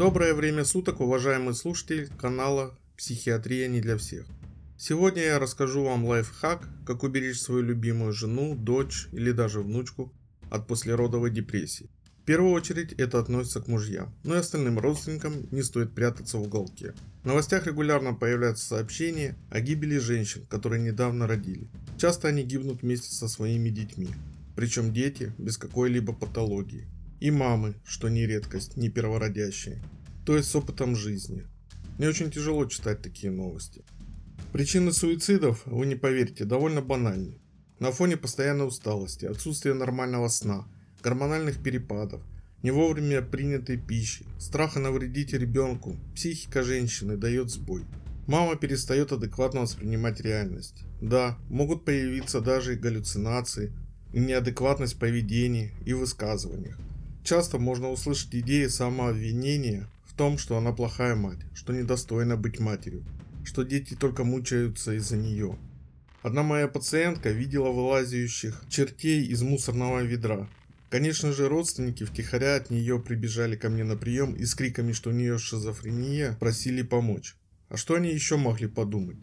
Доброе время суток, уважаемый слушатель канала «Психиатрия не для всех». Сегодня я расскажу вам лайфхак, как уберечь свою любимую жену, дочь или даже внучку от послеродовой депрессии. В первую очередь это относится к мужьям, но и остальным родственникам не стоит прятаться в уголке. В новостях регулярно появляются сообщения о гибели женщин, которые недавно родили. Часто они гибнут вместе со своими детьми, причем дети без какой-либо патологии. И мамы, что не редкость, не первородящие, то есть с опытом жизни. Мне очень тяжело читать такие новости. Причины суицидов, вы не поверите, довольно банальны. На фоне постоянной усталости, отсутствия нормального сна, гормональных перепадов, не вовремя принятой пищи, страха навредить ребенку, психика женщины дает сбой. Мама перестает адекватно воспринимать реальность. Да, могут появиться даже галлюцинации, неадекватность поведения и высказываниях. Часто можно услышать идеи самообвинения том, что она плохая мать, что недостойна быть матерью, что дети только мучаются из-за нее. Одна моя пациентка видела вылазящих чертей из мусорного ведра. Конечно же, родственники втихаря от нее прибежали ко мне на прием и с криками, что у нее шизофрения, просили помочь. А что они еще могли подумать?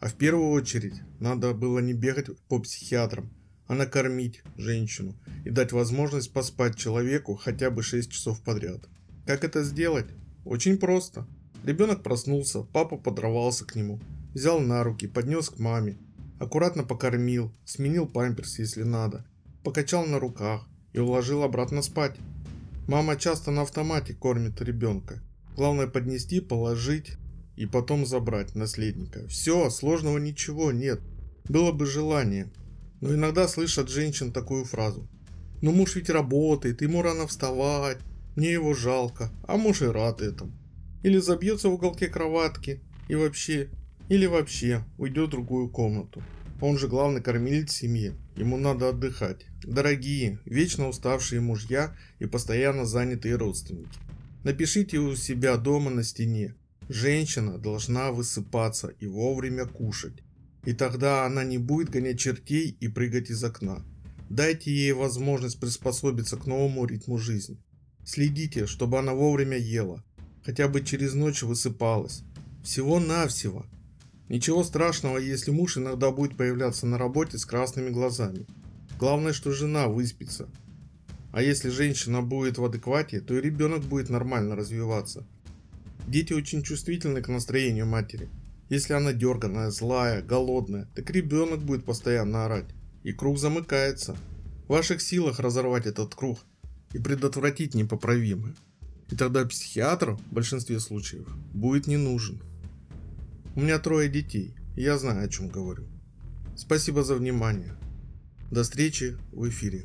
А в первую очередь, надо было не бегать по психиатрам, а накормить женщину и дать возможность поспать человеку хотя бы 6 часов подряд. Как это сделать? Очень просто. Ребенок проснулся, папа подровался к нему, взял на руки, поднес к маме, аккуратно покормил, сменил памперс, если надо, покачал на руках и уложил обратно спать. Мама часто на автомате кормит ребенка. Главное поднести, положить и потом забрать наследника. Все, сложного ничего нет. Было бы желание. Но иногда слышат женщин такую фразу. Ну муж ведь работает, ему рано вставать, мне его жалко, а муж и рад этому. Или забьется в уголке кроватки и вообще, или вообще уйдет в другую комнату. Он же главный кормилец семьи, ему надо отдыхать. Дорогие, вечно уставшие мужья и постоянно занятые родственники. Напишите у себя дома на стене. Женщина должна высыпаться и вовремя кушать. И тогда она не будет гонять чертей и прыгать из окна. Дайте ей возможность приспособиться к новому ритму жизни. Следите, чтобы она вовремя ела, хотя бы через ночь высыпалась. Всего-навсего. Ничего страшного, если муж иногда будет появляться на работе с красными глазами. Главное, что жена выспится. А если женщина будет в адеквате, то и ребенок будет нормально развиваться. Дети очень чувствительны к настроению матери. Если она дерганая, злая, голодная, так ребенок будет постоянно орать. И круг замыкается. В ваших силах разорвать этот круг и предотвратить непоправимое. И тогда психиатр в большинстве случаев будет не нужен. У меня трое детей, и я знаю о чем говорю. Спасибо за внимание. До встречи в эфире.